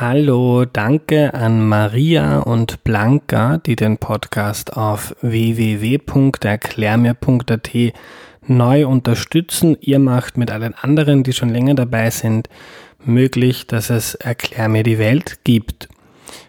Hallo, danke an Maria und Blanca, die den Podcast auf www.erklärmir.at neu unterstützen. Ihr macht mit allen anderen, die schon länger dabei sind, möglich, dass es Erklär mir die Welt gibt.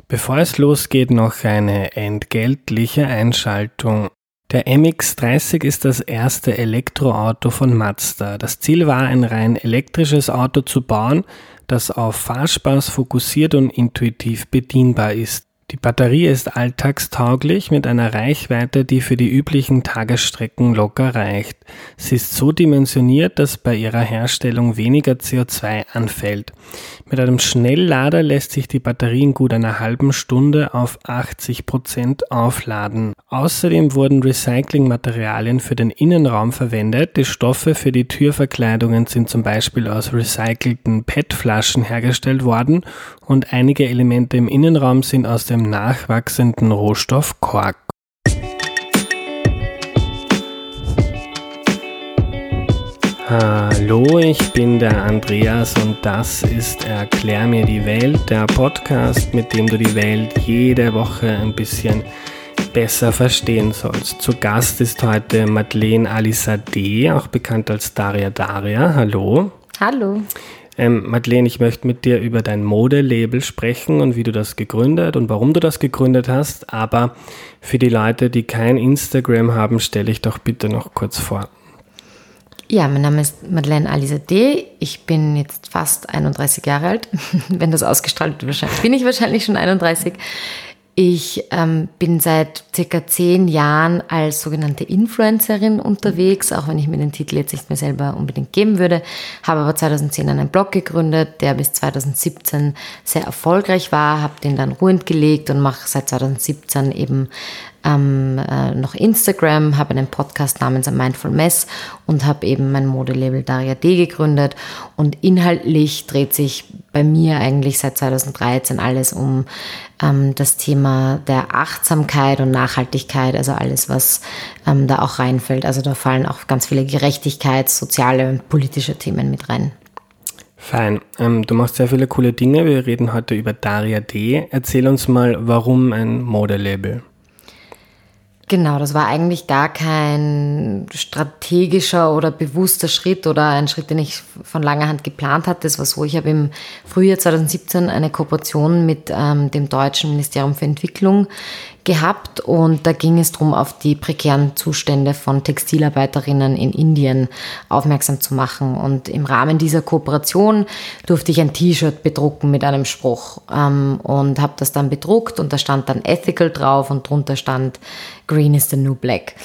Bevor es losgeht, noch eine entgeltliche Einschaltung. Der MX-30 ist das erste Elektroauto von Mazda. Das Ziel war, ein rein elektrisches Auto zu bauen, das auf Fahrspaß fokussiert und intuitiv bedienbar ist. Die Batterie ist alltagstauglich mit einer Reichweite, die für die üblichen Tagesstrecken locker reicht. Sie ist so dimensioniert, dass bei ihrer Herstellung weniger CO2 anfällt. Mit einem Schnelllader lässt sich die Batterie in gut einer halben Stunde auf 80 Prozent aufladen. Außerdem wurden Recyclingmaterialien für den Innenraum verwendet. Die Stoffe für die Türverkleidungen sind zum Beispiel aus recycelten PET-Flaschen hergestellt worden und einige Elemente im Innenraum sind aus dem nachwachsenden Rohstoff Kork. Hallo, ich bin der Andreas und das ist Erklär mir die Welt, der Podcast, mit dem du die Welt jede Woche ein bisschen besser verstehen sollst. Zu Gast ist heute Madeleine Alisade, auch bekannt als Daria Daria. Hallo. Hallo. Ähm, Madeleine, ich möchte mit dir über dein Modelabel sprechen und wie du das gegründet und warum du das gegründet hast. Aber für die Leute, die kein Instagram haben, stelle ich doch bitte noch kurz vor. Ja, mein Name ist Madeleine Alizadeh. Ich bin jetzt fast 31 Jahre alt. Wenn das ausgestrahlt wird, bin ich wahrscheinlich schon 31. Ich ähm, bin seit circa zehn Jahren als sogenannte Influencerin unterwegs, auch wenn ich mir den Titel jetzt nicht mehr selber unbedingt geben würde. Habe aber 2010 einen Blog gegründet, der bis 2017 sehr erfolgreich war, habe den dann ruhend gelegt und mache seit 2017 eben ähm, äh, noch Instagram, habe einen Podcast namens A Mindful Mess und habe eben mein Modelabel Daria D gegründet. Und inhaltlich dreht sich bei mir eigentlich seit 2013 alles um ähm, das Thema der Achtsamkeit und Nachhaltigkeit, also alles, was ähm, da auch reinfällt. Also da fallen auch ganz viele Gerechtigkeits-, soziale und politische Themen mit rein. Fein. Ähm, du machst sehr viele coole Dinge. Wir reden heute über Daria D. Erzähl uns mal, warum ein Modelabel? Genau, das war eigentlich gar kein strategischer oder bewusster Schritt oder ein Schritt, den ich von langer Hand geplant hatte. Das war so, ich habe im Frühjahr 2017 eine Kooperation mit ähm, dem deutschen Ministerium für Entwicklung gehabt und da ging es darum, auf die prekären Zustände von Textilarbeiterinnen in Indien aufmerksam zu machen. Und im Rahmen dieser Kooperation durfte ich ein T-Shirt bedrucken mit einem Spruch ähm, und habe das dann bedruckt und da stand dann Ethical drauf und drunter stand Green is the New Black.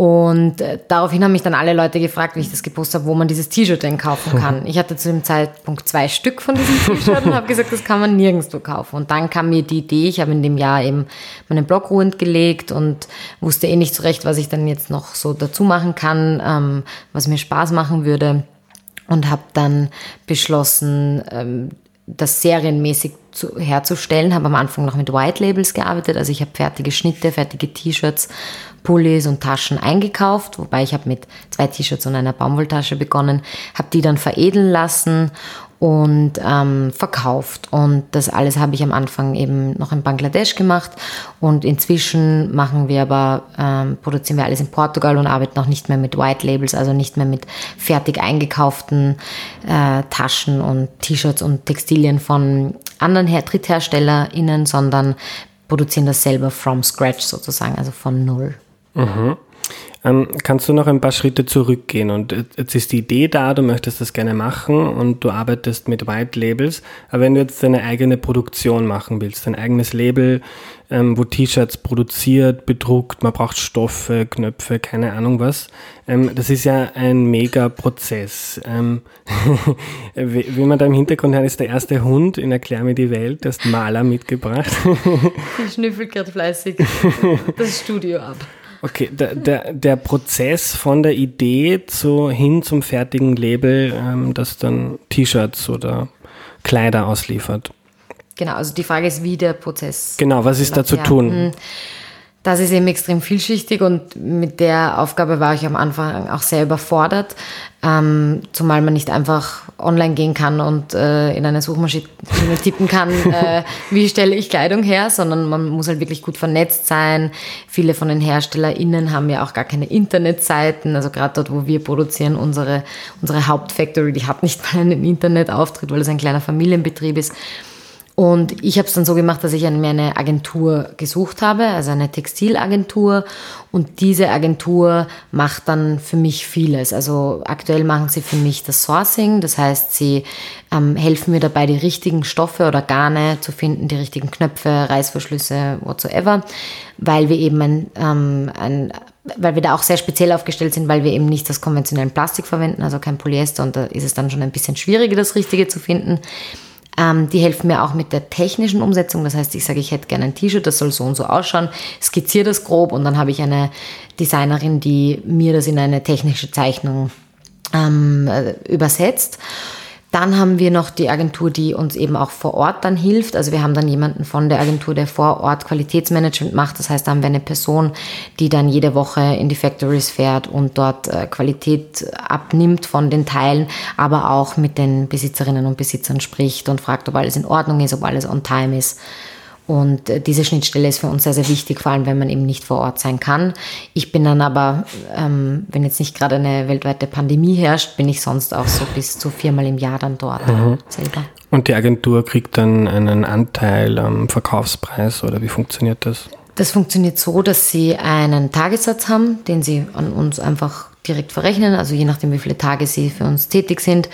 Und äh, daraufhin haben mich dann alle Leute gefragt, wie ich das gepostet habe, wo man dieses T-Shirt denn kaufen kann. Ich hatte zu dem Zeitpunkt zwei Stück von diesem T-Shirt und habe gesagt, das kann man nirgendwo kaufen. Und dann kam mir die Idee, ich habe in dem Jahr eben meinen Blog ruhend gelegt und wusste eh nicht so recht, was ich dann jetzt noch so dazu machen kann, ähm, was mir Spaß machen würde. Und habe dann beschlossen, ähm, das serienmäßig zu, herzustellen. Habe am Anfang noch mit White Labels gearbeitet, also ich habe fertige Schnitte, fertige T-Shirts Pullis und Taschen eingekauft, wobei ich habe mit zwei T-Shirts und einer Baumwolltasche begonnen, habe die dann veredeln lassen und ähm, verkauft. Und das alles habe ich am Anfang eben noch in Bangladesch gemacht. Und inzwischen machen wir aber, ähm, produzieren wir alles in Portugal und arbeiten auch nicht mehr mit White Labels, also nicht mehr mit fertig eingekauften äh, Taschen und T-Shirts und Textilien von anderen Her DrittherstellerInnen, sondern produzieren das selber from scratch sozusagen, also von null. Mhm. Ähm, kannst du noch ein paar Schritte zurückgehen? Und jetzt ist die Idee da, du möchtest das gerne machen und du arbeitest mit White Labels. Aber wenn du jetzt deine eigene Produktion machen willst, dein eigenes Label, ähm, wo T-Shirts produziert, bedruckt, man braucht Stoffe, Knöpfe, keine Ahnung was. Ähm, das ist ja ein mega Prozess. Ähm, wie, man da im Hintergrund hört, ist der erste Hund in Erklär mir die Welt, der ist Maler mitgebracht. Ich schnüffelt gerade fleißig das Studio ab. Okay, der, der, der Prozess von der Idee zu, hin zum fertigen Label, ähm, das dann T-Shirts oder Kleider ausliefert. Genau, also die Frage ist, wie der Prozess. Genau, was ist da zu tun? Das ist eben extrem vielschichtig und mit der Aufgabe war ich am Anfang auch sehr überfordert, ähm, zumal man nicht einfach online gehen kann und äh, in eine Suchmaschine tippen kann, äh, wie stelle ich Kleidung her, sondern man muss halt wirklich gut vernetzt sein. Viele von den HerstellerInnen haben ja auch gar keine Internetseiten, also gerade dort, wo wir produzieren, unsere, unsere Hauptfactory, die hat nicht mal einen Internetauftritt, weil es ein kleiner Familienbetrieb ist. Und ich habe es dann so gemacht, dass ich mir eine Agentur gesucht habe, also eine Textilagentur. Und diese Agentur macht dann für mich vieles. Also aktuell machen sie für mich das Sourcing. Das heißt, sie ähm, helfen mir dabei, die richtigen Stoffe oder Garne zu finden, die richtigen Knöpfe, Reißverschlüsse, whatsoever. Weil wir eben ein, ähm, ein weil wir da auch sehr speziell aufgestellt sind, weil wir eben nicht das konventionelle Plastik verwenden, also kein Polyester. Und da ist es dann schon ein bisschen schwieriger, das Richtige zu finden. Ähm, die helfen mir auch mit der technischen Umsetzung. Das heißt, ich sage, ich hätte gerne ein T-Shirt, das soll so und so ausschauen, skizziere das grob und dann habe ich eine Designerin, die mir das in eine technische Zeichnung ähm, äh, übersetzt. Dann haben wir noch die Agentur, die uns eben auch vor Ort dann hilft. Also wir haben dann jemanden von der Agentur, der vor Ort Qualitätsmanagement macht. Das heißt, da haben wir eine Person, die dann jede Woche in die Factories fährt und dort äh, Qualität abnimmt von den Teilen, aber auch mit den Besitzerinnen und Besitzern spricht und fragt, ob alles in Ordnung ist, ob alles on time ist. Und äh, diese Schnittstelle ist für uns sehr, sehr wichtig, vor allem wenn man eben nicht vor Ort sein kann. Ich bin dann aber, ähm, wenn jetzt nicht gerade eine weltweite Pandemie herrscht, bin ich sonst auch so bis zu viermal im Jahr dann dort mhm. selber. Und die Agentur kriegt dann einen Anteil am Verkaufspreis oder wie funktioniert das? Das funktioniert so, dass sie einen Tagessatz haben, den sie an uns einfach direkt verrechnen, also je nachdem, wie viele Tage sie für uns tätig sind.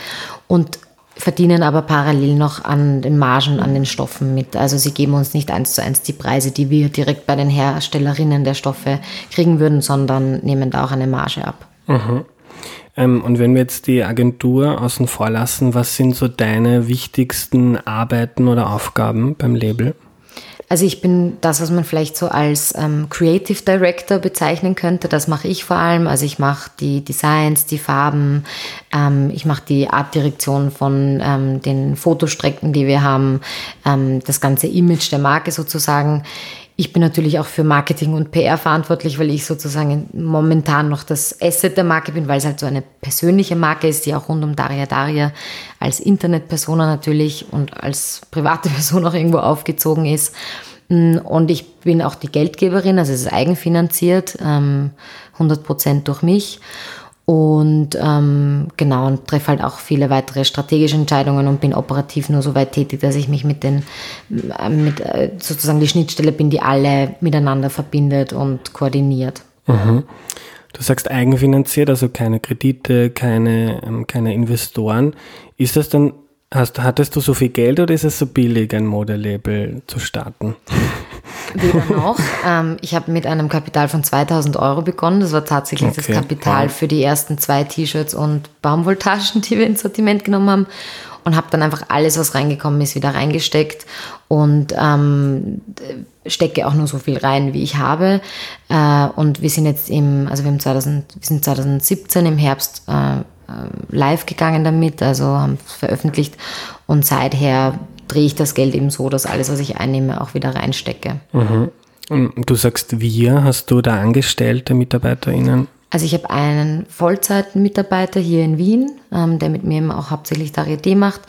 Und verdienen aber parallel noch an den Margen, an den Stoffen mit. Also sie geben uns nicht eins zu eins die Preise, die wir direkt bei den Herstellerinnen der Stoffe kriegen würden, sondern nehmen da auch eine Marge ab. Mhm. Ähm, und wenn wir jetzt die Agentur außen vor lassen, was sind so deine wichtigsten Arbeiten oder Aufgaben beim Label? Also ich bin das, was man vielleicht so als ähm, Creative Director bezeichnen könnte. Das mache ich vor allem. Also ich mache die Designs, die Farben, ähm, ich mache die Artdirektion von ähm, den Fotostrecken, die wir haben, ähm, das ganze Image der Marke sozusagen. Ich bin natürlich auch für Marketing und PR verantwortlich, weil ich sozusagen momentan noch das Asset der Marke bin, weil es halt so eine persönliche Marke ist, die auch rund um Daria Daria als Internetpersona natürlich und als private Person auch irgendwo aufgezogen ist. Und ich bin auch die Geldgeberin, also es ist eigenfinanziert, 100 ähm, Prozent durch mich. Und ähm, genau, und treffe halt auch viele weitere strategische Entscheidungen und bin operativ nur so weit tätig, dass ich mich mit den, äh, mit äh, sozusagen die Schnittstelle bin, die alle miteinander verbindet und koordiniert. Mhm. Du sagst eigenfinanziert, also keine Kredite, keine, ähm, keine Investoren. Ist das dann, hast, hattest du so viel Geld oder ist es so billig, ein Modelabel zu starten? Weder noch. ähm, ich habe mit einem Kapital von 2000 Euro begonnen. Das war tatsächlich okay. das Kapital für die ersten zwei T-Shirts und Baumwolltaschen, die wir ins Sortiment genommen haben. Und habe dann einfach alles, was reingekommen ist, wieder reingesteckt und ähm, stecke auch nur so viel rein, wie ich habe. Äh, und wir sind jetzt im, also wir, haben 2000, wir sind 2017 im Herbst äh, äh, live gegangen damit, also haben es veröffentlicht und seither drehe ich das Geld eben so, dass alles, was ich einnehme, auch wieder reinstecke. Mhm. Du sagst wir, hast du da Angestellte, MitarbeiterInnen? Also ich habe einen Vollzeitmitarbeiter hier in Wien, ähm, der mit mir eben auch hauptsächlich Darieté macht.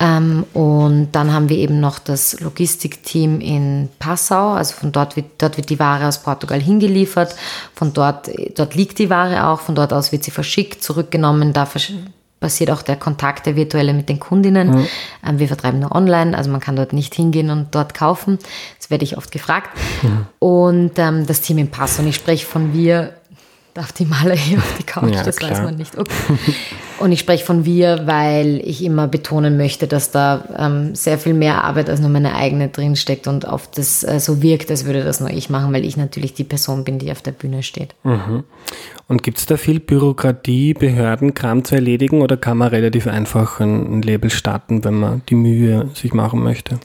Ähm, und dann haben wir eben noch das Logistikteam in Passau. Also von dort wird, dort wird die Ware aus Portugal hingeliefert. Von dort, dort liegt die Ware auch. Von dort aus wird sie verschickt, zurückgenommen. Da passiert auch der Kontakt, der virtuelle mit den Kundinnen. Mhm. Ähm, wir vertreiben nur online, also man kann dort nicht hingehen und dort kaufen. Das werde ich oft gefragt. Mhm. Und ähm, das Team im Pass. Und ich spreche von wir darf die Maler hier auf die Couch, ja, das klar. weiß man nicht. Okay. Und ich spreche von wir, weil ich immer betonen möchte, dass da ähm, sehr viel mehr Arbeit als nur meine eigene drinsteckt und oft das äh, so wirkt, als würde das nur ich machen, weil ich natürlich die Person bin, die auf der Bühne steht. Mhm. Und gibt es da viel Bürokratie, Behördenkram zu erledigen oder kann man relativ einfach ein, ein Label starten, wenn man die Mühe sich machen möchte?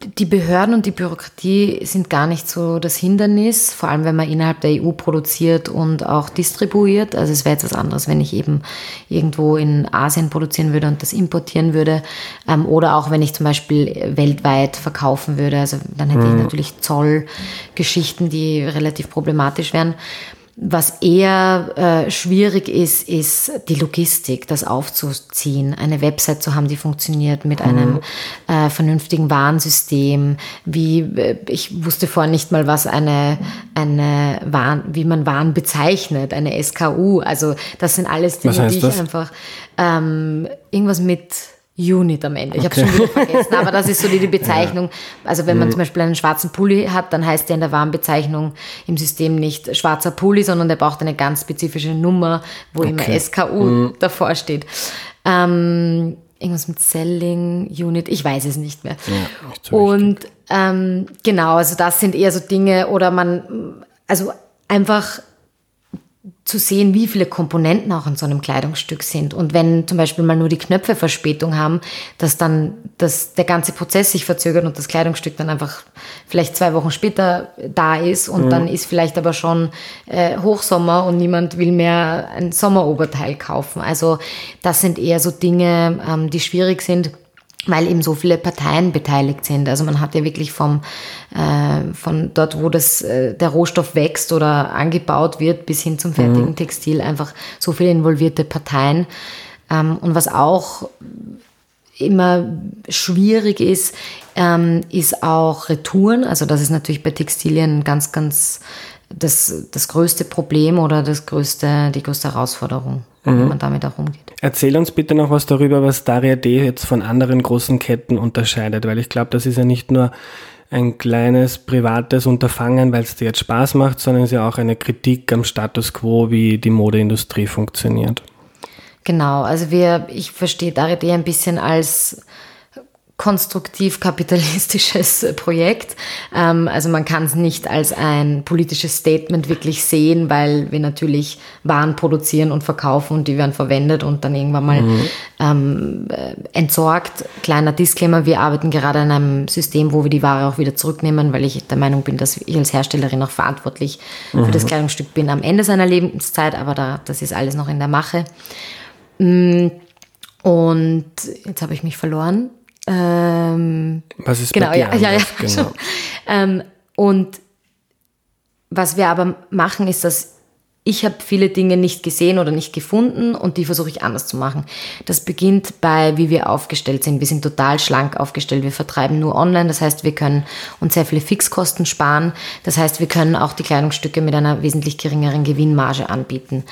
Die Behörden und die Bürokratie sind gar nicht so das Hindernis, vor allem wenn man innerhalb der EU produziert und auch distribuiert. Also es wäre jetzt was anderes, wenn ich eben irgendwo in Asien produzieren würde und das importieren würde. Ähm, oder auch wenn ich zum Beispiel weltweit verkaufen würde. Also dann hätte mhm. ich natürlich Zollgeschichten, die relativ problematisch wären. Was eher äh, schwierig ist, ist die Logistik, das aufzuziehen, eine Website zu haben, die funktioniert mit einem mhm. äh, vernünftigen Warnsystem. Wie äh, ich wusste vorher nicht mal, was eine eine Warn, wie man Waren bezeichnet, eine SKU. Also das sind alles Dinge, die ich das? einfach ähm, irgendwas mit Unit am Ende. Ich okay. habe schon wieder vergessen, aber das ist so die, die Bezeichnung. Ja. Also wenn man mhm. zum Beispiel einen schwarzen Pulli hat, dann heißt der in der Warnbezeichnung im System nicht schwarzer Pulli, sondern der braucht eine ganz spezifische Nummer, wo okay. immer SKU mhm. davor steht. Ähm, irgendwas mit Selling Unit, ich weiß es nicht mehr. Ja, nicht so Und ähm, genau, also das sind eher so Dinge oder man, also einfach zu sehen, wie viele Komponenten auch in so einem Kleidungsstück sind. Und wenn zum Beispiel mal nur die Knöpfe Verspätung haben, dass dann dass der ganze Prozess sich verzögert und das Kleidungsstück dann einfach vielleicht zwei Wochen später da ist und mhm. dann ist vielleicht aber schon äh, Hochsommer und niemand will mehr ein Sommeroberteil kaufen. Also das sind eher so Dinge, ähm, die schwierig sind weil eben so viele Parteien beteiligt sind. Also man hat ja wirklich vom, äh, von dort, wo das, äh, der Rohstoff wächst oder angebaut wird, bis hin zum fertigen mhm. Textil einfach so viele involvierte Parteien. Ähm, und was auch immer schwierig ist, ähm, ist auch Retouren. Also das ist natürlich bei Textilien ganz, ganz das, das größte Problem oder das größte, die größte Herausforderung, mhm. wie man damit auch umgeht. Erzähl uns bitte noch was darüber, was Daria D jetzt von anderen großen Ketten unterscheidet, weil ich glaube, das ist ja nicht nur ein kleines privates Unterfangen, weil es dir jetzt Spaß macht, sondern es ist ja auch eine Kritik am Status quo, wie die Modeindustrie funktioniert. Genau, also wir, ich verstehe Daria D ein bisschen als konstruktiv kapitalistisches Projekt. Ähm, also man kann es nicht als ein politisches Statement wirklich sehen, weil wir natürlich Waren produzieren und verkaufen und die werden verwendet und dann irgendwann mal mhm. ähm, äh, entsorgt. Kleiner Disclaimer, wir arbeiten gerade an einem System, wo wir die Ware auch wieder zurücknehmen, weil ich der Meinung bin, dass ich als Herstellerin auch verantwortlich mhm. für das mhm. Kleidungsstück bin am Ende seiner Lebenszeit, aber da, das ist alles noch in der Mache. Mm, und jetzt habe ich mich verloren. Ähm, was ist genau, bei dir ja, ja, ja, genau. ähm, und was wir aber machen, ist, dass ich habe viele Dinge nicht gesehen oder nicht gefunden und die versuche ich anders zu machen. Das beginnt bei, wie wir aufgestellt sind. Wir sind total schlank aufgestellt. Wir vertreiben nur online. Das heißt, wir können uns sehr viele Fixkosten sparen. Das heißt, wir können auch die Kleidungsstücke mit einer wesentlich geringeren Gewinnmarge anbieten.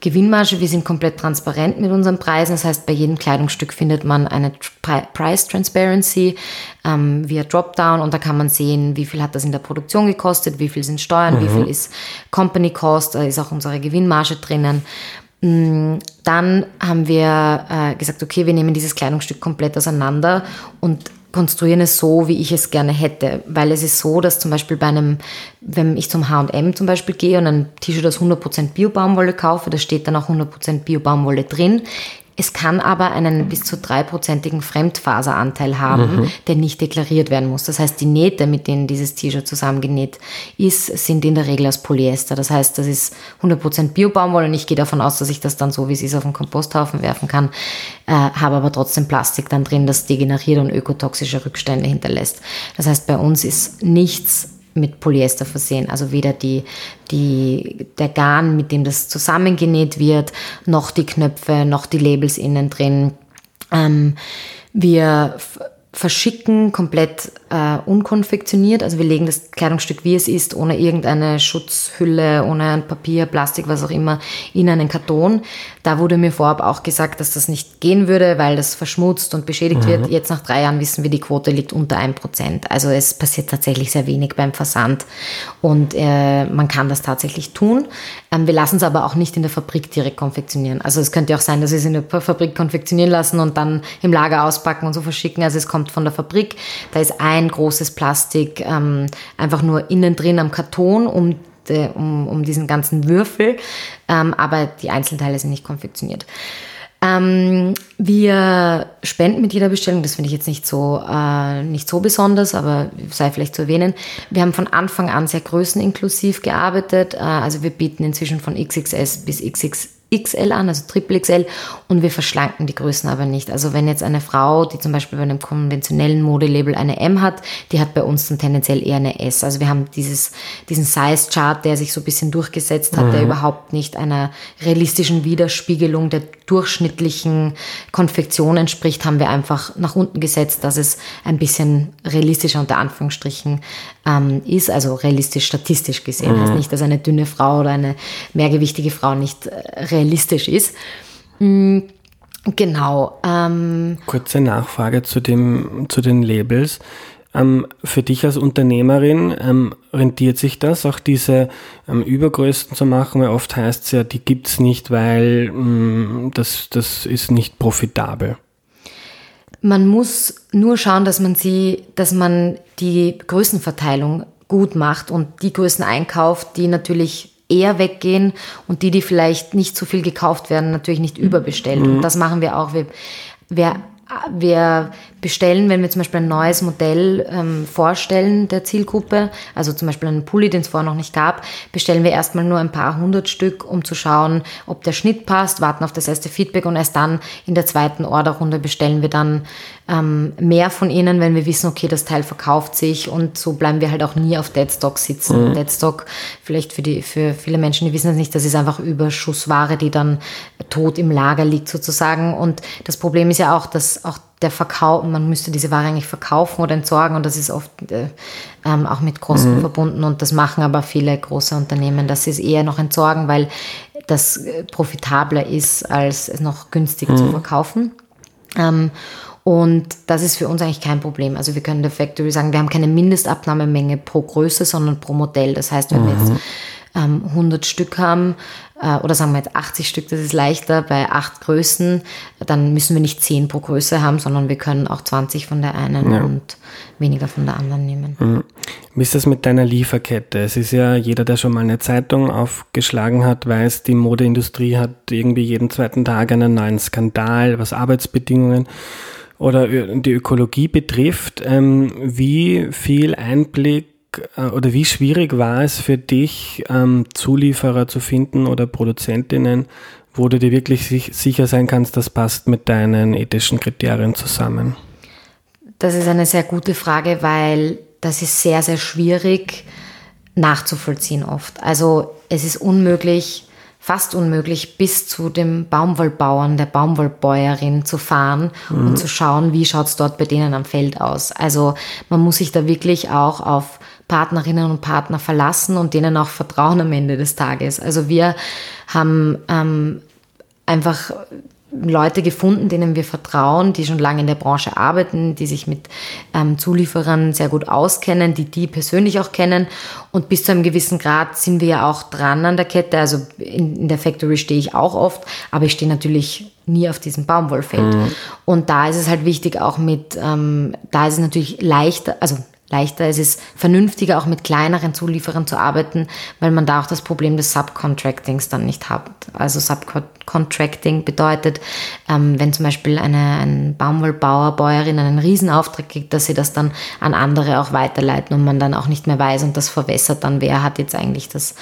Gewinnmarge. Wir sind komplett transparent mit unseren Preisen. Das heißt, bei jedem Kleidungsstück findet man eine Price Transparency ähm, via Dropdown und da kann man sehen, wie viel hat das in der Produktion gekostet, wie viel sind Steuern, mhm. wie viel ist Company Cost, da ist auch unsere Gewinnmarge drinnen. Mm, dann haben wir äh, gesagt, okay, wir nehmen dieses Kleidungsstück komplett auseinander und konstruieren es so, wie ich es gerne hätte. Weil es ist so, dass zum Beispiel bei einem, wenn ich zum H&M zum Beispiel gehe und ein T-Shirt aus 100% Bio-Baumwolle kaufe, da steht dann auch 100% Bio-Baumwolle drin. Es kann aber einen bis zu dreiprozentigen Fremdfaseranteil haben, mhm. der nicht deklariert werden muss. Das heißt, die Nähte, mit denen dieses T-Shirt zusammengenäht ist, sind in der Regel aus Polyester. Das heißt, das ist 100% Bio-Baumwolle und ich gehe davon aus, dass ich das dann so, wie es ist, auf den Komposthaufen werfen kann, äh, habe aber trotzdem Plastik dann drin, das degeneriert und ökotoxische Rückstände hinterlässt. Das heißt, bei uns ist nichts mit Polyester versehen. Also weder die, die, der Garn, mit dem das zusammengenäht wird, noch die Knöpfe, noch die Labels innen drin. Ähm, wir verschicken komplett äh, unkonfektioniert. Also wir legen das Kleidungsstück, wie es ist, ohne irgendeine Schutzhülle, ohne ein Papier, Plastik, was auch immer, in einen Karton. Da wurde mir vorab auch gesagt, dass das nicht gehen würde, weil das verschmutzt und beschädigt mhm. wird. Jetzt nach drei Jahren wissen wir, die Quote liegt unter ein Prozent. Also es passiert tatsächlich sehr wenig beim Versand und äh, man kann das tatsächlich tun. Ähm, wir lassen es aber auch nicht in der Fabrik direkt konfektionieren. Also es könnte auch sein, dass wir es in der Fabrik konfektionieren lassen und dann im Lager auspacken und so verschicken. Also es kommt von der Fabrik. Da ist ein großes Plastik ähm, einfach nur innen drin am Karton, um, um, um diesen ganzen Würfel. Ähm, aber die Einzelteile sind nicht konfektioniert. Ähm, wir spenden mit jeder Bestellung, das finde ich jetzt nicht so, äh, nicht so besonders, aber sei vielleicht zu erwähnen. Wir haben von Anfang an sehr größeninklusiv gearbeitet. Äh, also wir bieten inzwischen von XXS bis XX XL an, also Triple XL, und wir verschlanken die Größen aber nicht. Also wenn jetzt eine Frau, die zum Beispiel bei einem konventionellen Modelabel eine M hat, die hat bei uns dann tendenziell eher eine S. Also wir haben dieses, diesen Size-Chart, der sich so ein bisschen durchgesetzt hat, mhm. der überhaupt nicht einer realistischen Widerspiegelung der durchschnittlichen Konfektion entspricht, haben wir einfach nach unten gesetzt, dass es ein bisschen realistischer unter Anführungsstrichen ähm, ist, also realistisch statistisch gesehen. Mhm. Also nicht, dass eine dünne Frau oder eine mehrgewichtige Frau nicht äh, realistisch ist. Mhm. Genau. Ähm, Kurze Nachfrage zu, dem, zu den Labels. Ähm, für dich als Unternehmerin ähm, rentiert sich das, auch diese ähm, Übergrößen zu machen? Weil oft heißt es ja, die gibt es nicht, weil mm, das, das ist nicht profitabel. Man muss nur schauen, dass man sie, dass man die Größenverteilung gut macht und die Größen einkauft, die natürlich eher weggehen und die, die vielleicht nicht so viel gekauft werden, natürlich nicht überbestellt. Mhm. Und das machen wir auch. Wir, wir, wir bestellen, wenn wir zum Beispiel ein neues Modell ähm, vorstellen der Zielgruppe, also zum Beispiel einen Pulli, den es vorher noch nicht gab, bestellen wir erstmal nur ein paar hundert Stück, um zu schauen, ob der Schnitt passt, warten auf das erste Feedback und erst dann in der zweiten Orderrunde bestellen wir dann ähm, mehr von ihnen, wenn wir wissen, okay, das Teil verkauft sich und so bleiben wir halt auch nie auf Deadstock sitzen. Mhm. Deadstock, vielleicht für, die, für viele Menschen, die wissen es nicht, das ist einfach Überschussware, die dann tot im Lager liegt sozusagen und das Problem ist ja auch, dass auch der Verkauf, man müsste diese Ware eigentlich verkaufen oder entsorgen und das ist oft äh, ähm, auch mit Kosten mhm. verbunden und das machen aber viele große Unternehmen, dass sie es eher noch entsorgen, weil das äh, profitabler ist, als es noch günstig mhm. zu verkaufen. Ähm, und das ist für uns eigentlich kein Problem. Also wir können der Factory sagen, wir haben keine Mindestabnahmemenge pro Größe, sondern pro Modell. Das heißt, wenn mhm. wir jetzt mhm ähm, 100 Stück haben, äh, oder sagen wir jetzt 80 Stück, das ist leichter, bei acht Größen, dann müssen wir nicht 10 pro Größe haben, sondern wir können auch 20 von der einen ja. und weniger von der anderen nehmen. Mhm. Wie ist das mit deiner Lieferkette? Es ist ja jeder, der schon mal eine Zeitung aufgeschlagen hat, weiß, die Modeindustrie hat irgendwie jeden zweiten Tag einen neuen Skandal, was Arbeitsbedingungen oder die Ökologie betrifft. Ähm, wie viel Einblick äh, oder wie schwierig war es für dich, ähm, Zulieferer zu finden oder Produzentinnen, wo du dir wirklich sich, sicher sein kannst, das passt mit deinen ethischen Kriterien zusammen? Das ist eine sehr gute Frage, weil das ist sehr, sehr schwierig nachzuvollziehen oft. Also es ist unmöglich, fast unmöglich, bis zu dem Baumwollbauern, der Baumwollbäuerin zu fahren mhm. und zu schauen, wie schaut es dort bei denen am Feld aus. Also man muss sich da wirklich auch auf Partnerinnen und Partner verlassen und denen auch vertrauen am Ende des Tages. Also wir haben ähm, einfach Leute gefunden, denen wir vertrauen, die schon lange in der Branche arbeiten, die sich mit ähm, Zulieferern sehr gut auskennen, die die persönlich auch kennen. Und bis zu einem gewissen Grad sind wir ja auch dran an der Kette. Also in, in der Factory stehe ich auch oft, aber ich stehe natürlich nie auf diesem Baumwollfeld. Mhm. Und da ist es halt wichtig, auch mit, ähm, da ist es natürlich leichter, also leichter. Es ist vernünftiger, auch mit kleineren Zulieferern zu arbeiten, weil man da auch das Problem des Subcontractings dann nicht hat. Also Subcontracting bedeutet, ähm, wenn zum Beispiel eine, ein Baumwollbauer, Bäuerin einen Riesenauftrag kriegt, dass sie das dann an andere auch weiterleiten und man dann auch nicht mehr weiß und das verwässert dann, wer hat jetzt eigentlich das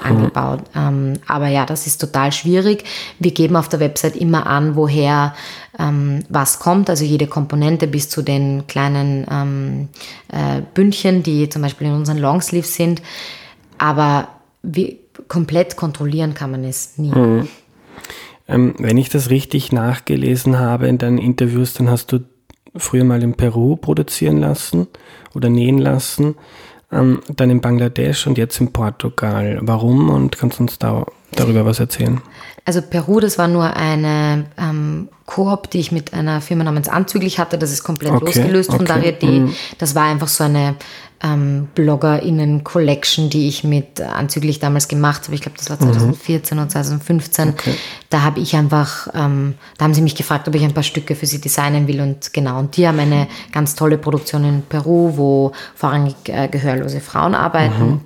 mhm. angebaut. Ähm, aber ja, das ist total schwierig. Wir geben auf der Website immer an, woher ähm, was kommt, also jede Komponente bis zu den kleinen ähm, äh, Bündchen, die zum Beispiel in unseren Longsleeves sind. Aber wie, komplett kontrollieren kann man es nie. Mhm. Ähm, wenn ich das richtig nachgelesen habe in deinen Interviews, dann hast du früher mal in Peru produzieren lassen oder nähen lassen, ähm, dann in Bangladesch und jetzt in Portugal. Warum und kannst du uns da, darüber was erzählen? Also Peru, das war nur eine ähm, Koop, die ich mit einer Firma namens Anzüglich hatte. Das ist komplett okay, losgelöst von okay. Daria Mhm. Das war einfach so eine ähm, BloggerInnen-Collection, die ich mit Anzüglich damals gemacht habe. Ich glaube, das war 2014 mhm. oder 2015. Okay. Da habe ich einfach, ähm, da haben sie mich gefragt, ob ich ein paar Stücke für sie designen will und genau. Und die haben eine ganz tolle Produktion in Peru, wo vorrangig äh, gehörlose Frauen arbeiten. Mhm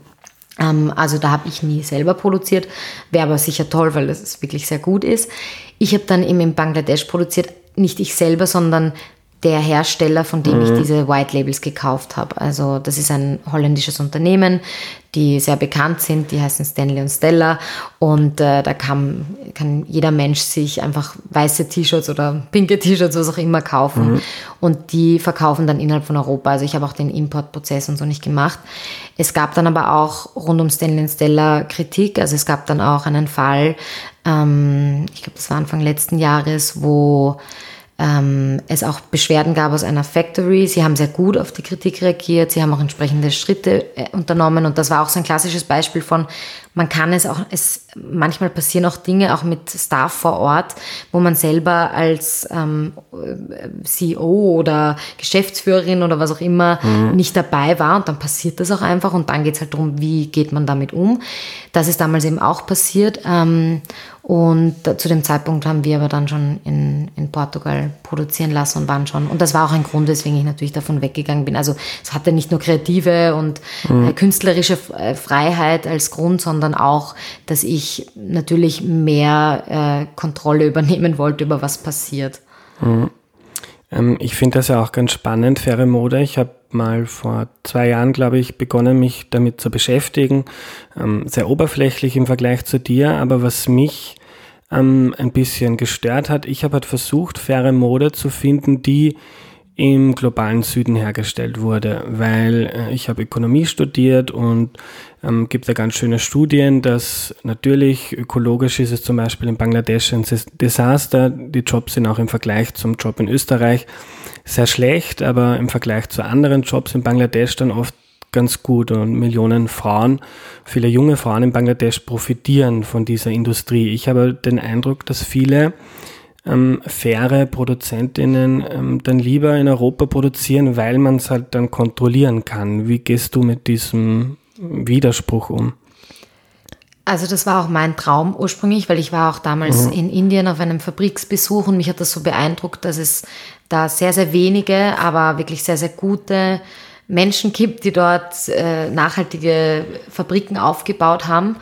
also da habe ich nie selber produziert, wäre aber sicher toll, weil das wirklich sehr gut ist. Ich habe dann eben in Bangladesch produziert, nicht ich selber, sondern der Hersteller, von dem mhm. ich diese White Labels gekauft habe. Also das ist ein holländisches Unternehmen, die sehr bekannt sind, die heißen Stanley und Stella und äh, da kann, kann jeder Mensch sich einfach weiße T-Shirts oder pinke T-Shirts, was auch immer kaufen mhm. und die verkaufen dann innerhalb von Europa. Also ich habe auch den Importprozess und so nicht gemacht. Es gab dann aber auch rund um Stanley und Stella Kritik, also es gab dann auch einen Fall, ähm, ich glaube das war Anfang letzten Jahres, wo ähm, es auch Beschwerden gab aus einer Factory. Sie haben sehr gut auf die Kritik reagiert. Sie haben auch entsprechende Schritte äh, unternommen. Und das war auch so ein klassisches Beispiel von, man kann es auch, es, manchmal passieren auch Dinge auch mit Staff vor Ort, wo man selber als ähm, CEO oder Geschäftsführerin oder was auch immer mhm. nicht dabei war. Und dann passiert das auch einfach. Und dann geht es halt darum, wie geht man damit um. Das ist damals eben auch passiert. Ähm, und zu dem Zeitpunkt haben wir aber dann schon in, in Portugal produzieren lassen und waren schon. Und das war auch ein Grund, weswegen ich natürlich davon weggegangen bin. Also es hatte nicht nur kreative und mhm. äh, künstlerische äh, Freiheit als Grund, sondern auch, dass ich natürlich mehr äh, Kontrolle übernehmen wollte über was passiert. Mhm. Ähm, ich finde das ja auch ganz spannend, faire Mode. Ich habe mal vor zwei Jahren, glaube ich, begonnen, mich damit zu beschäftigen. Ähm, sehr oberflächlich im Vergleich zu dir, aber was mich ähm, ein bisschen gestört hat, ich habe halt versucht, faire Mode zu finden, die im globalen Süden hergestellt wurde, weil äh, ich habe Ökonomie studiert und ähm, gibt da ganz schöne Studien, dass natürlich ökologisch ist es zum Beispiel in Bangladesch ein Desaster. Die Jobs sind auch im Vergleich zum Job in Österreich sehr schlecht, aber im Vergleich zu anderen Jobs in Bangladesch dann oft ganz gut und Millionen Frauen, viele junge Frauen in Bangladesch profitieren von dieser Industrie. Ich habe den Eindruck, dass viele ähm, faire Produzentinnen ähm, dann lieber in Europa produzieren, weil man es halt dann kontrollieren kann. Wie gehst du mit diesem Widerspruch um? Also das war auch mein Traum ursprünglich, weil ich war auch damals mhm. in Indien auf einem Fabriksbesuch und mich hat das so beeindruckt, dass es da sehr, sehr wenige, aber wirklich sehr, sehr gute Menschen gibt, die dort äh, nachhaltige Fabriken aufgebaut haben.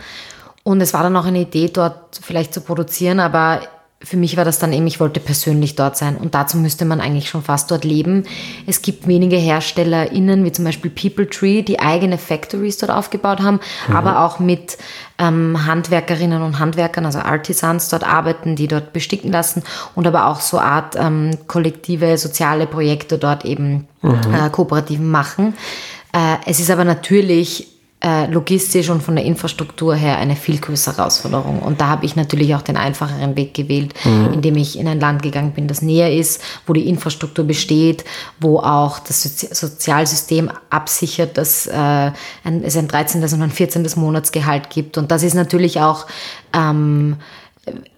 Und es war dann auch eine Idee, dort vielleicht zu produzieren, aber für mich war das dann eben, ich wollte persönlich dort sein und dazu müsste man eigentlich schon fast dort leben. Es gibt wenige HerstellerInnen, wie zum Beispiel People Tree, die eigene Factories dort aufgebaut haben, mhm. aber auch mit ähm, Handwerkerinnen und Handwerkern, also Artisans dort arbeiten, die dort besticken lassen und aber auch so Art ähm, kollektive soziale Projekte dort eben mhm. äh, kooperativen machen. Äh, es ist aber natürlich äh, logistisch und von der Infrastruktur her eine viel größere Herausforderung. Und da habe ich natürlich auch den einfacheren Weg gewählt, mhm. indem ich in ein Land gegangen bin, das näher ist, wo die Infrastruktur besteht, wo auch das Sozi Sozialsystem absichert, dass äh, ein, es ein 13. und ein 14. Monatsgehalt gibt. Und das ist natürlich auch ähm,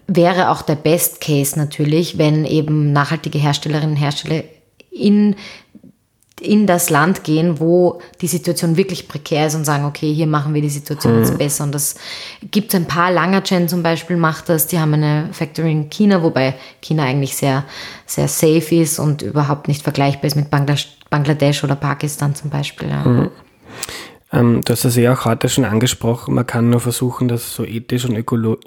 wäre auch der Best Case natürlich, wenn eben nachhaltige Herstellerinnen und Hersteller in in das Land gehen, wo die Situation wirklich prekär ist und sagen, okay, hier machen wir die Situation jetzt mhm. besser. Und das gibt ein paar. Langerchen zum Beispiel macht das. Die haben eine Factory in China, wobei China eigentlich sehr, sehr safe ist und überhaupt nicht vergleichbar ist mit Bangladesch oder Pakistan zum Beispiel. Ja. Mhm. Ähm, du hast das ja auch heute schon angesprochen, man kann nur versuchen, das so ethisch und ökolo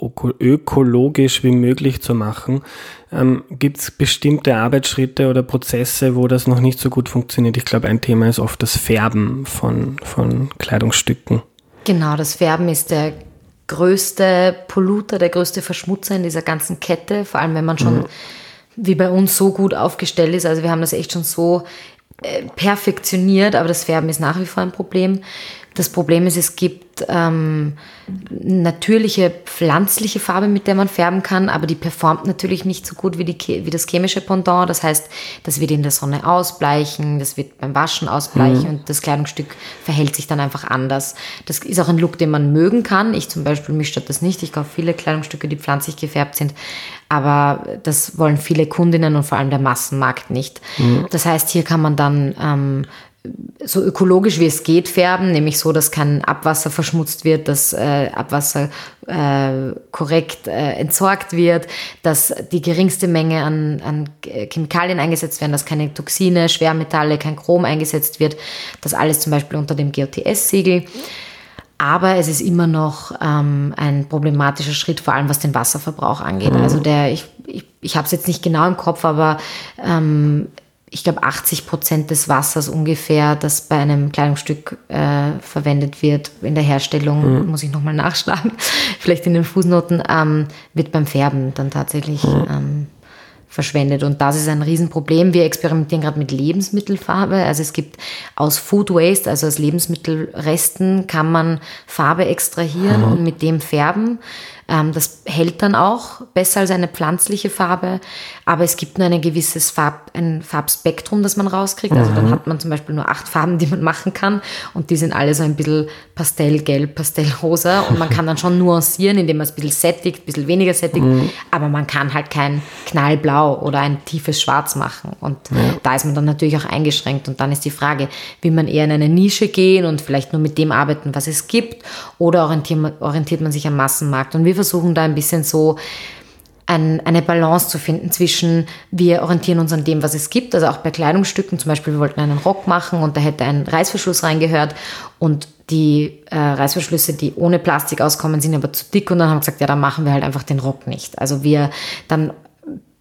ökologisch wie möglich zu machen. Ähm, Gibt es bestimmte Arbeitsschritte oder Prozesse, wo das noch nicht so gut funktioniert? Ich glaube, ein Thema ist oft das Färben von, von Kleidungsstücken. Genau, das Färben ist der größte Polluter, der größte Verschmutzer in dieser ganzen Kette, vor allem wenn man schon mhm. wie bei uns so gut aufgestellt ist. Also wir haben das echt schon so perfektioniert, aber das Färben ist nach wie vor ein Problem. Das Problem ist, es gibt ähm, natürliche pflanzliche Farbe, mit der man färben kann, aber die performt natürlich nicht so gut wie, die, wie das chemische Pendant. Das heißt, das wird in der Sonne ausbleichen, das wird beim Waschen ausbleichen mhm. und das Kleidungsstück verhält sich dann einfach anders. Das ist auch ein Look, den man mögen kann. Ich zum Beispiel, mich stört das nicht. Ich kaufe viele Kleidungsstücke, die pflanzlich gefärbt sind, aber das wollen viele Kundinnen und vor allem der Massenmarkt nicht. Mhm. Das heißt, hier kann man dann ähm, so ökologisch wie es geht färben, nämlich so, dass kein Abwasser verschmutzt wird, dass äh, Abwasser äh, korrekt äh, entsorgt wird, dass die geringste Menge an, an Chemikalien eingesetzt werden, dass keine Toxine, Schwermetalle, kein Chrom eingesetzt wird, das alles zum Beispiel unter dem GOTS-Siegel. Aber es ist immer noch ähm, ein problematischer Schritt, vor allem was den Wasserverbrauch angeht. Mhm. Also der, ich, ich, ich habe es jetzt nicht genau im Kopf, aber ähm, ich glaube 80 Prozent des Wassers ungefähr, das bei einem Kleidungsstück äh, verwendet wird in der Herstellung, mhm. muss ich nochmal nachschlagen, vielleicht in den Fußnoten, ähm, wird beim Färben dann tatsächlich mhm. ähm, verschwendet. Und das ist ein Riesenproblem. Wir experimentieren gerade mit Lebensmittelfarbe. Also es gibt aus Food Waste, also aus Lebensmittelresten, kann man Farbe extrahieren mhm. und mit dem färben. Ähm, das hält dann auch besser als eine pflanzliche Farbe, aber es gibt nur ein gewisses Farb, ein Farbspektrum, das man rauskriegt. Also dann mhm. hat man zum Beispiel nur acht Farben, die man machen kann und die sind alle so ein bisschen pastellgelb, pastellrosa und man kann dann schon nuancieren, indem man es ein bisschen sättigt, ein bisschen weniger sättigt, mhm. aber man kann halt kein knallblau oder ein tiefes Schwarz machen und ja. da ist man dann natürlich auch eingeschränkt und dann ist die Frage, will man eher in eine Nische gehen und vielleicht nur mit dem arbeiten, was es gibt oder orientiert man sich am Massenmarkt und wir versuchen da ein bisschen so ein, eine Balance zu finden zwischen, wir orientieren uns an dem, was es gibt, also auch bei Kleidungsstücken, zum Beispiel, wir wollten einen Rock machen und da hätte ein Reißverschluss reingehört und die äh, Reißverschlüsse, die ohne Plastik auskommen, sind aber zu dick und dann haben wir gesagt, ja, dann machen wir halt einfach den Rock nicht. Also wir, dann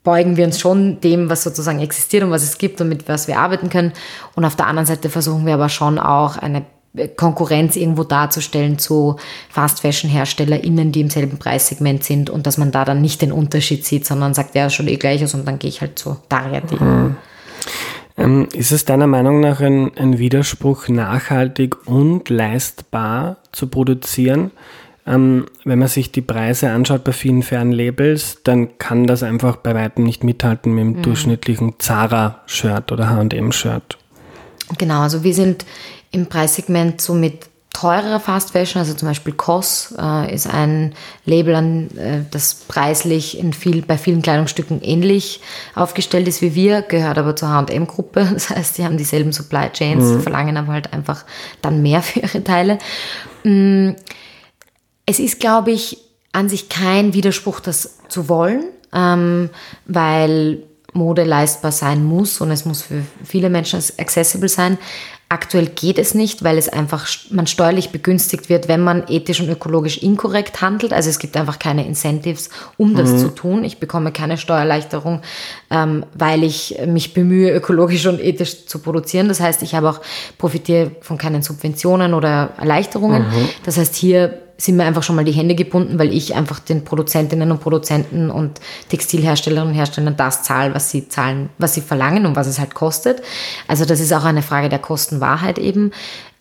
beugen wir uns schon dem, was sozusagen existiert und was es gibt und mit was wir arbeiten können. Und auf der anderen Seite versuchen wir aber schon auch eine Konkurrenz irgendwo darzustellen zu Fast-Fashion-HerstellerInnen, die im selben Preissegment sind und dass man da dann nicht den Unterschied sieht, sondern sagt, ja, schon eh gleich aus und dann gehe ich halt zu Daria. Mhm. Ähm, ist es deiner Meinung nach ein, ein, Widerspruch, nachhaltig und leistbar zu produzieren? Ähm, wenn man sich die Preise anschaut bei vielen fairen Labels, dann kann das einfach bei weitem nicht mithalten mit dem mhm. durchschnittlichen Zara-Shirt oder H&M-Shirt. Genau, also wir sind im Preissegment so mit teurerer Fast Fashion, also zum Beispiel COS äh, ist ein Label, an, äh, das preislich in viel, bei vielen Kleidungsstücken ähnlich aufgestellt ist wie wir, gehört aber zur H&M-Gruppe. Das heißt, sie haben dieselben Supply Chains, mhm. verlangen aber halt einfach dann mehr für ihre Teile. Mm, es ist, glaube ich, an sich kein Widerspruch, das zu wollen, ähm, weil Mode leistbar sein muss und es muss für viele Menschen accessible sein. Aktuell geht es nicht, weil es einfach man steuerlich begünstigt wird, wenn man ethisch und ökologisch inkorrekt handelt. Also es gibt einfach keine Incentives, um das mhm. zu tun. Ich bekomme keine Steuererleichterung, ähm, weil ich mich bemühe, ökologisch und ethisch zu produzieren. Das heißt, ich habe auch profitiere von keinen Subventionen oder Erleichterungen. Mhm. Das heißt, hier sind mir einfach schon mal die Hände gebunden, weil ich einfach den Produzentinnen und Produzenten und Textilherstellerinnen und Herstellern das zahle, was sie zahlen, was sie verlangen und was es halt kostet. Also das ist auch eine Frage der Kostenwahrheit eben.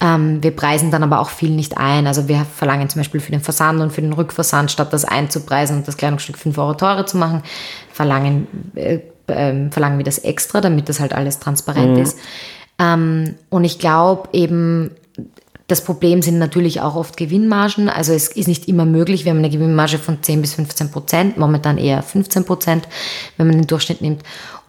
Ähm, wir preisen dann aber auch viel nicht ein. Also wir verlangen zum Beispiel für den Versand und für den Rückversand, statt das einzupreisen und das Kleidungsstück 5 Euro teurer zu machen, verlangen, äh, äh, verlangen wir das extra, damit das halt alles transparent mhm. ist. Ähm, und ich glaube eben, das Problem sind natürlich auch oft Gewinnmargen. Also es ist nicht immer möglich. Wir haben eine Gewinnmarge von 10 bis 15 Prozent, momentan eher 15 Prozent, wenn man den Durchschnitt nimmt.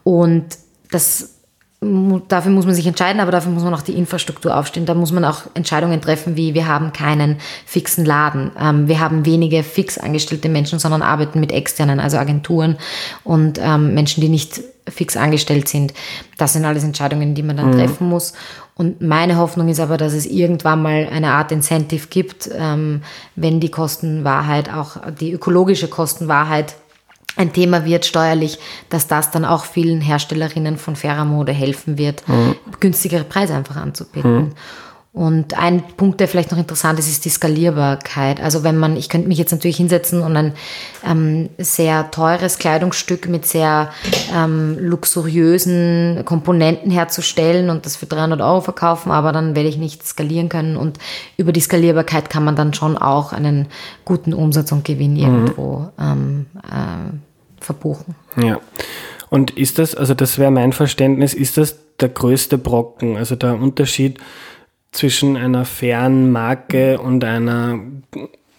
Und das, dafür muss man sich entscheiden, aber dafür muss man auch die Infrastruktur aufstellen. Da muss man auch Entscheidungen treffen, wie wir haben keinen fixen Laden. Ähm, wir haben wenige fix angestellte Menschen, sondern arbeiten mit externen, also Agenturen und ähm, Menschen, die nicht fix angestellt sind. Das sind alles Entscheidungen, die man dann mhm. treffen muss. Und meine Hoffnung ist aber, dass es irgendwann mal eine Art Incentive gibt, ähm, wenn die Kostenwahrheit, auch die ökologische Kostenwahrheit ein Thema wird steuerlich, dass das dann auch vielen Herstellerinnen von fairer Mode helfen wird, mhm. günstigere Preise einfach anzubieten. Mhm. Und ein Punkt, der vielleicht noch interessant ist, ist die Skalierbarkeit. Also wenn man, ich könnte mich jetzt natürlich hinsetzen und ein ähm, sehr teures Kleidungsstück mit sehr ähm, luxuriösen Komponenten herzustellen und das für 300 Euro verkaufen, aber dann werde ich nicht skalieren können. Und über die Skalierbarkeit kann man dann schon auch einen guten Umsatz und Gewinn mhm. irgendwo ähm, äh, verbuchen. Ja. Und ist das, also das wäre mein Verständnis, ist das der größte Brocken, also der Unterschied zwischen einer fairen Marke und einer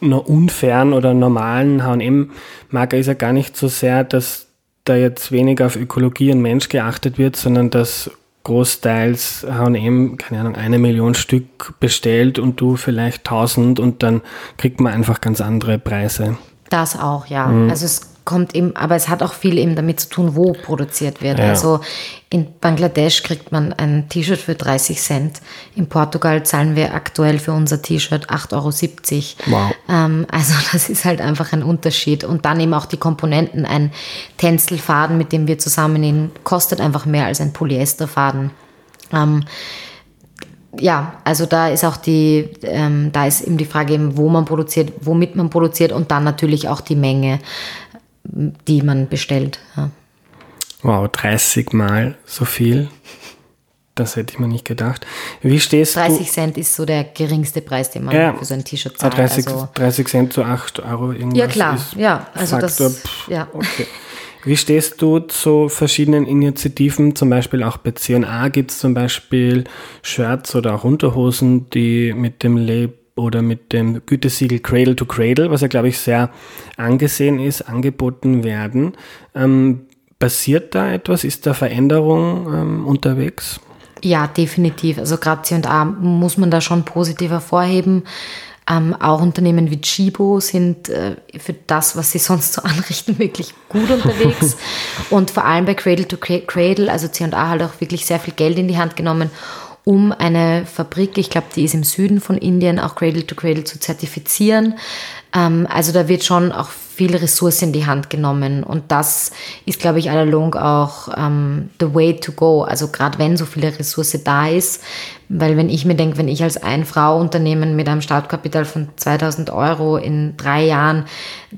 einer unfairen oder normalen H&M-Marke ist ja gar nicht so sehr, dass da jetzt weniger auf Ökologie und Mensch geachtet wird, sondern dass großteils H&M, keine Ahnung, eine Million Stück bestellt und du vielleicht tausend und dann kriegt man einfach ganz andere Preise. Das auch, ja. Mhm. Also es kommt eben, aber es hat auch viel eben damit zu tun, wo produziert wird. Ja. Also in Bangladesch kriegt man ein T-Shirt für 30 Cent. In Portugal zahlen wir aktuell für unser T-Shirt 8,70 Euro. Wow. Ähm, also das ist halt einfach ein Unterschied. Und dann eben auch die Komponenten. Ein Tänzelfaden, mit dem wir zusammennehmen, kostet einfach mehr als ein Polyesterfaden. Ähm, ja, also da ist auch die, ähm, da ist eben die Frage eben, wo man produziert, womit man produziert und dann natürlich auch die Menge, die man bestellt. Ja. Wow, 30 Mal so viel. Das hätte ich mir nicht gedacht. Wie stehst 30 du? Cent ist so der geringste Preis, den man ja, für so ein T-Shirt zahlt. 30, also, 30 Cent zu 8 Euro irgendwas. Ja, klar. ja, also Faktor, das, pff, ja. Okay. Wie stehst du zu verschiedenen Initiativen, zum Beispiel auch bei C&A gibt es zum Beispiel Shirts oder auch Unterhosen, die mit dem Label oder mit dem Gütesiegel Cradle to Cradle, was ja, glaube ich, sehr angesehen ist, angeboten werden. Ähm, passiert da etwas? Ist da Veränderung ähm, unterwegs? Ja, definitiv. Also gerade C&A muss man da schon positiv hervorheben. Ähm, auch Unternehmen wie Chibo sind äh, für das, was sie sonst so anrichten, wirklich gut unterwegs. und vor allem bei Cradle to Cradle, also C&A hat auch wirklich sehr viel Geld in die Hand genommen, um eine Fabrik, ich glaube, die ist im Süden von Indien, auch Cradle to Cradle zu zertifizieren. Ähm, also da wird schon auch viel Ressource in die Hand genommen. Und das ist, glaube ich, allalong auch ähm, the way to go. Also gerade wenn so viele Ressource da ist, weil wenn ich mir denke, wenn ich als Ein-Frau-Unternehmen mit einem Startkapital von 2000 Euro in drei Jahren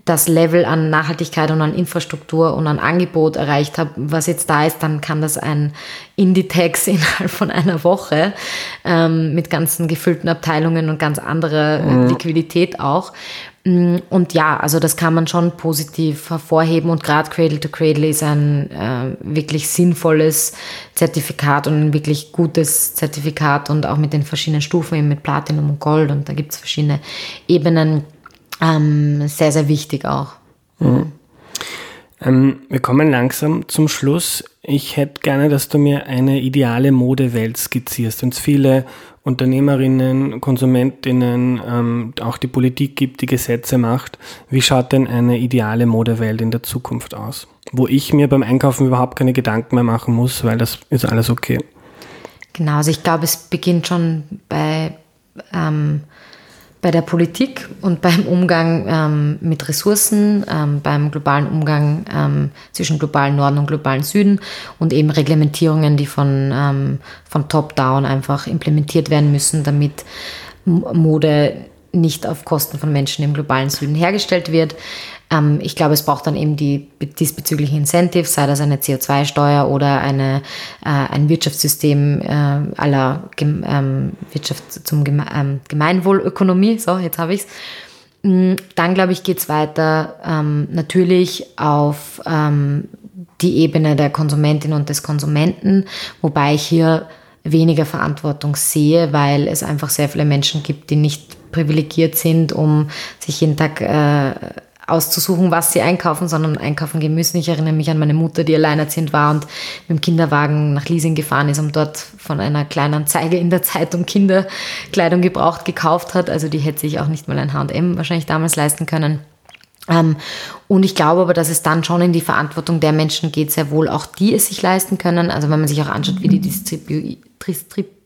das Level an Nachhaltigkeit und an Infrastruktur und an Angebot erreicht habe, was jetzt da ist, dann kann das ein Inditex innerhalb von einer Woche ähm, mit ganzen gefüllten Abteilungen und ganz anderer mhm. Liquidität auch. Mm, und ja, also das kann man schon positiv hervorheben und gerade Cradle to Cradle ist ein äh, wirklich sinnvolles Zertifikat und ein wirklich gutes Zertifikat und auch mit den verschiedenen Stufen, eben mit Platinum und Gold und da gibt es verschiedene Ebenen, ähm, sehr, sehr wichtig auch. Mhm. Ähm, wir kommen langsam zum Schluss. Ich hätte gerne, dass du mir eine ideale Modewelt skizzierst. Wenn es viele Unternehmerinnen, Konsumentinnen, ähm, auch die Politik gibt, die Gesetze macht, wie schaut denn eine ideale Modewelt in der Zukunft aus? Wo ich mir beim Einkaufen überhaupt keine Gedanken mehr machen muss, weil das ist alles okay. Genau, also ich glaube, es beginnt schon bei ähm, bei der Politik und beim Umgang ähm, mit Ressourcen, ähm, beim globalen Umgang ähm, zwischen globalen Norden und globalen Süden und eben Reglementierungen, die von, ähm, von Top-Down einfach implementiert werden müssen, damit Mode nicht auf Kosten von Menschen im globalen Süden hergestellt wird. Ähm, ich glaube, es braucht dann eben die diesbezüglichen Incentives, sei das eine CO2-Steuer oder eine, äh, ein Wirtschaftssystem äh, aller Gem ähm, Wirtschaft zum Geme ähm, Gemeinwohlökonomie. So, jetzt habe ich es. Mm, dann, glaube ich, geht es weiter ähm, natürlich auf ähm, die Ebene der Konsumentin und des Konsumenten, wobei ich hier weniger Verantwortung sehe, weil es einfach sehr viele Menschen gibt, die nicht privilegiert sind, um sich jeden Tag äh, auszusuchen, was sie einkaufen, sondern einkaufen gehen müssen. Ich erinnere mich an meine Mutter, die alleinerziehend war und mit dem Kinderwagen nach Leasing gefahren ist und dort von einer kleinen Zeige in der Zeitung Kinderkleidung gebraucht gekauft hat. Also die hätte sich auch nicht mal ein H&M wahrscheinlich damals leisten können. Ähm, und ich glaube aber, dass es dann schon in die Verantwortung der Menschen geht, sehr wohl auch die es sich leisten können. Also wenn man sich auch anschaut, wie die Distribu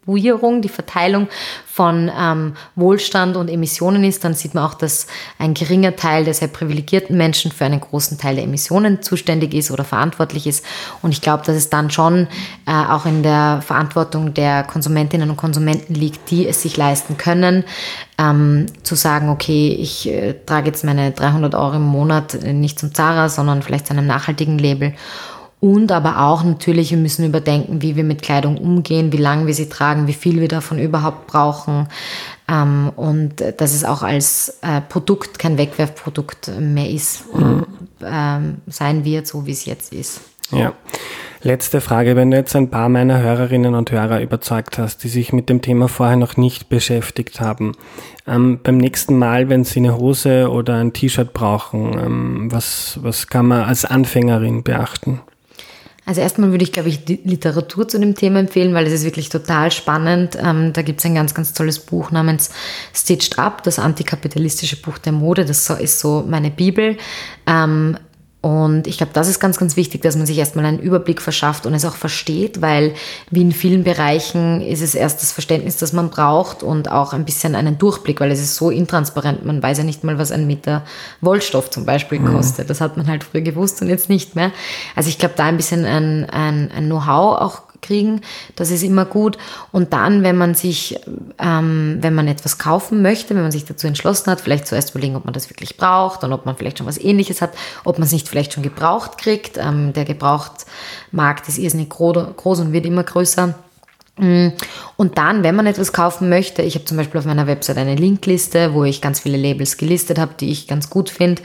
Distribuierung, die Verteilung von ähm, Wohlstand und Emissionen ist, dann sieht man auch, dass ein geringer Teil der sehr privilegierten Menschen für einen großen Teil der Emissionen zuständig ist oder verantwortlich ist. Und ich glaube, dass es dann schon äh, auch in der Verantwortung der Konsumentinnen und Konsumenten liegt, die es sich leisten können, ähm, zu sagen, okay, ich äh, trage jetzt meine 300 Euro im Monat nicht zum Zara, sondern vielleicht zu einem nachhaltigen Label und aber auch natürlich, wir müssen überdenken, wie wir mit Kleidung umgehen, wie lange wir sie tragen, wie viel wir davon überhaupt brauchen. Ähm, und dass es auch als äh, Produkt kein Wegwerfprodukt mehr ist mhm. ähm, sein wird, so wie es jetzt ist. Ja. Letzte Frage, wenn du jetzt ein paar meiner Hörerinnen und Hörer überzeugt hast, die sich mit dem Thema vorher noch nicht beschäftigt haben, ähm, beim nächsten Mal, wenn sie eine Hose oder ein T-Shirt brauchen, ähm, was, was kann man als Anfängerin beachten? Also erstmal würde ich, glaube ich, die Literatur zu dem Thema empfehlen, weil es ist wirklich total spannend. Ähm, da gibt es ein ganz, ganz tolles Buch namens Stitched Up, das antikapitalistische Buch der Mode. Das ist so meine Bibel. Ähm, Und ich glaube, das ist ganz, ganz wichtig, dass man sich erstmal einen Überblick verschafft und es auch versteht, weil wie in vielen Bereichen ist es erst das Verständnis, das man braucht und auch ein bisschen einen Durchblick, weil es ist so intransparent. Man weiß ja nicht mal, was ein Meter Wollstoff zum Beispiel mhm. kostet. Das hat man halt früher gewusst und jetzt nicht mehr. Also ich glaube, da ein bisschen ein, ein, ein Know-how auch kriegen. Das ist immer gut. Und dann, wenn man sich, ähm, wenn man etwas kaufen möchte, wenn man sich dazu entschlossen hat, vielleicht zuerst überlegen, ob man das wirklich braucht und ob man vielleicht schon was ähnliches hat, ob man es nicht vielleicht schon gebraucht kriegt. Ähm, der Gebrauchtmarkt ist irrsinnig groß und wird immer größer. Mm. Und dann, wenn man etwas kaufen möchte, ich habe zum Beispiel auf meiner Website eine Linkliste, wo ich ganz viele Labels gelistet habe, die ich ganz gut finde.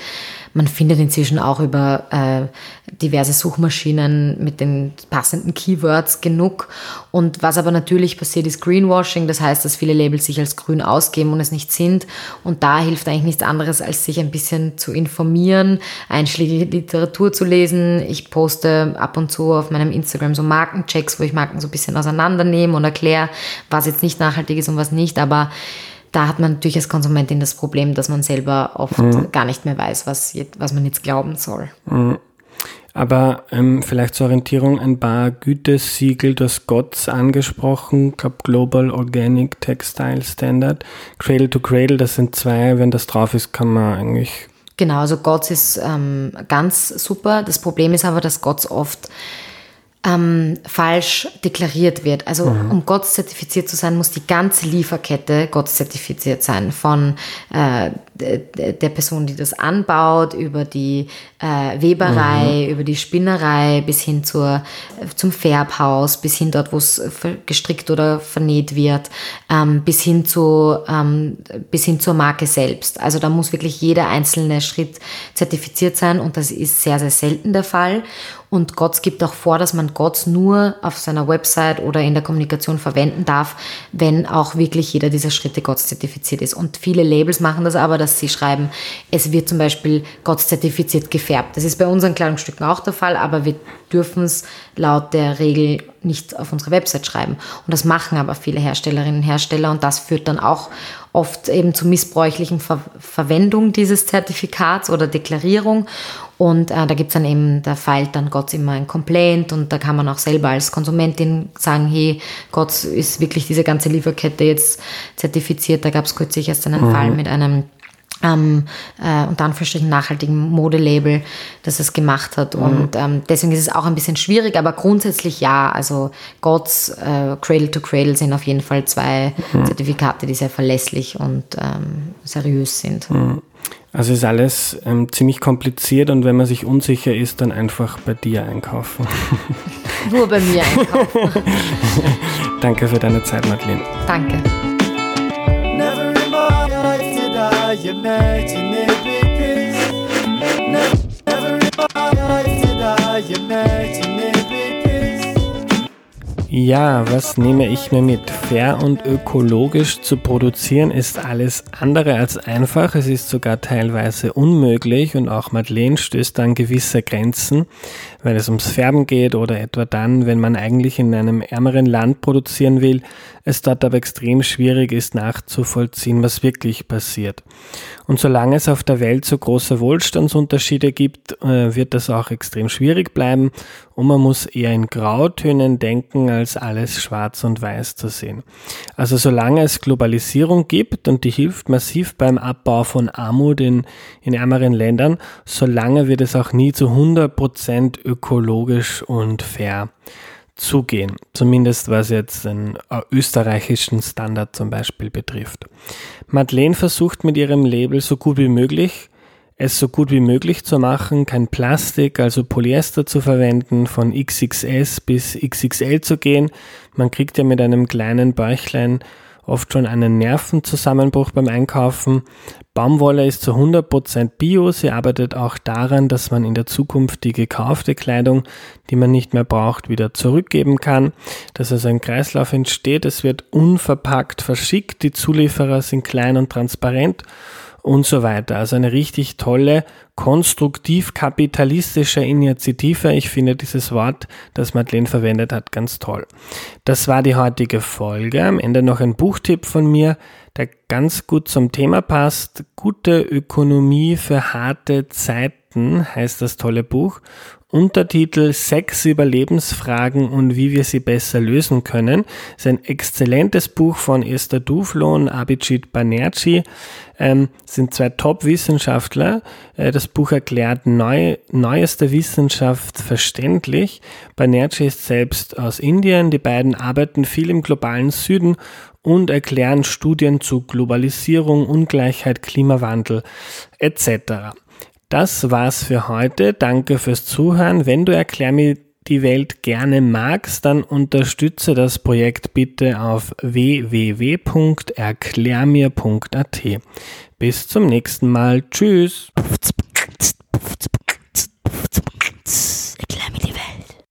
Man findet inzwischen auch über äh, diverse Suchmaschinen mit den passenden Keywords genug. Und was aber natürlich passiert, ist Greenwashing. Das heißt, dass viele Labels sich als grün ausgeben und es nicht sind. Und da hilft eigentlich nichts anderes, als sich ein bisschen zu informieren, einschlägige Literatur zu lesen. Ich poste ab und zu auf meinem Instagram so Markenchecks, wo ich Marken so ein bisschen auseinandernehme und erkläre, was jetzt nicht nachhaltig ist und was nicht. Aber da hat man natürlich als Konsumentin das Problem, dass man selber oft mhm. gar nicht mehr weiß, was, was man jetzt glauben soll. Mhm. Aber ähm, vielleicht zur Orientierung ein paar Gütesiegel, das GOTS angesprochen, glaube Global Organic Textile Standard, Cradle to Cradle, das sind zwei, wenn das drauf ist, kann man eigentlich. Genau, also GOTS ist ähm, ganz super. Das Problem ist aber, dass GOTS oft ähm, falsch deklariert wird. Also mhm. um GOTS zertifiziert zu sein, muss die ganze Lieferkette GOTS zertifiziert sein. Von äh, der Person, die das anbaut, über die äh, Weberei, mhm. über die Spinnerei bis hin zur, zum Färbhaus, bis hin dort, wo es gestrickt oder vernäht wird, ähm, bis, hin zu, ähm, bis hin zur Marke selbst. Also da muss wirklich jeder einzelne Schritt zertifiziert sein und das ist sehr, sehr selten der Fall. Und GOTS gibt auch vor, dass man GOTS nur auf seiner Website oder in der Kommunikation verwenden darf, wenn auch wirklich jeder dieser Schritte GOTS zertifiziert ist. Und viele Labels machen das aber, dass sie schreiben, es wird zum Beispiel GOTS zertifiziert gefärbt. Das ist bei unseren Kleidungsstücken auch der Fall, aber wir dürfen es laut der Regel nicht auf unsere Website schreiben. Und das machen aber viele Herstellerinnen und Hersteller und das führt dann auch oft eben zu missbräuchlichen Ver Verwendung dieses Zertifikats oder Deklarierung. Und äh, da es dann eben, da feilt dann Gott immer ein Complaint und da kann man auch selber als Konsumentin sagen, hey, Gott ist wirklich diese ganze Lieferkette jetzt zertifiziert. Da gab es kürzlich erst einen mhm. Fall mit einem ähm, äh, unter Anführungsstrichen nachhaltigen Modelabel, das es gemacht hat. Mhm. Und ähm, deswegen ist es auch ein bisschen schwierig, aber grundsätzlich ja. Also Gods äh, Cradle to Cradle sind auf jeden Fall zwei mhm. Zertifikate, die sehr verlässlich und ähm, seriös sind. Mhm. Also ist alles ähm, ziemlich kompliziert und wenn man sich unsicher ist, dann einfach bei dir einkaufen. Nur bei mir einkaufen. Danke für deine Zeit, Madeleine. Danke. You imagine it because never in my life did I imagine it Ja, was nehme ich mir mit? Fair und ökologisch zu produzieren ist alles andere als einfach. Es ist sogar teilweise unmöglich und auch Madeleine stößt an gewisse Grenzen, weil es ums Färben geht oder etwa dann, wenn man eigentlich in einem ärmeren Land produzieren will, es dort aber extrem schwierig ist nachzuvollziehen, was wirklich passiert. Und solange es auf der Welt so große Wohlstandsunterschiede gibt, äh, wird das auch extrem schwierig bleiben und man muss eher in Grautönen denken, als alles schwarz und weiß zu sehen. Also solange es Globalisierung gibt und die hilft massiv beim Abbau von Armut in, in ärmeren Ländern, solange wird es auch nie zu 100% ökologisch und fair zugehen. Zumindest was jetzt den äh, österreichischen Standard zum Beispiel betrifft. Madeleine versucht mit ihrem Label so gut wie möglich, es so gut wie möglich zu machen, kein Plastik, also Polyester zu verwenden, von XXS bis XXL zu gehen. Man kriegt ja mit einem kleinen Bäuchlein oft schon einen Nervenzusammenbruch beim Einkaufen. Baumwolle ist zu 100% Bio. Sie arbeitet auch daran, dass man in der Zukunft die gekaufte Kleidung, die man nicht mehr braucht, wieder zurückgeben kann. Dass also ein Kreislauf entsteht. Es wird unverpackt verschickt. Die Zulieferer sind klein und transparent und so weiter. Also eine richtig tolle, konstruktiv-kapitalistische Initiative. Ich finde dieses Wort, das Madeleine verwendet hat, ganz toll. Das war die heutige Folge. Am Ende noch ein Buchtipp von mir. der ganz gut zum Thema passt. Gute Ökonomie für harte Zeiten heißt das tolle Buch. Untertitel Sechs Überlebensfragen und wie wir sie besser lösen können. Das ist ein exzellentes Buch von Esther Duflo und Abhijit Banerjee. Ähm, sind zwei Top-Wissenschaftler. Äh, das Buch erklärt neu, neueste Wissenschaft verständlich. Banerjee ist selbst aus Indien. Die beiden arbeiten viel im globalen Süden und erklären Studien zu Globalisierung, Ungleichheit, Klimawandel etc. Das war's für heute. Danke fürs Zuhören. Wenn du Erklär mir die Welt gerne magst, dann unterstütze das Projekt bitte auf www.erklärmir.at. Bis zum nächsten Mal. Tschüss.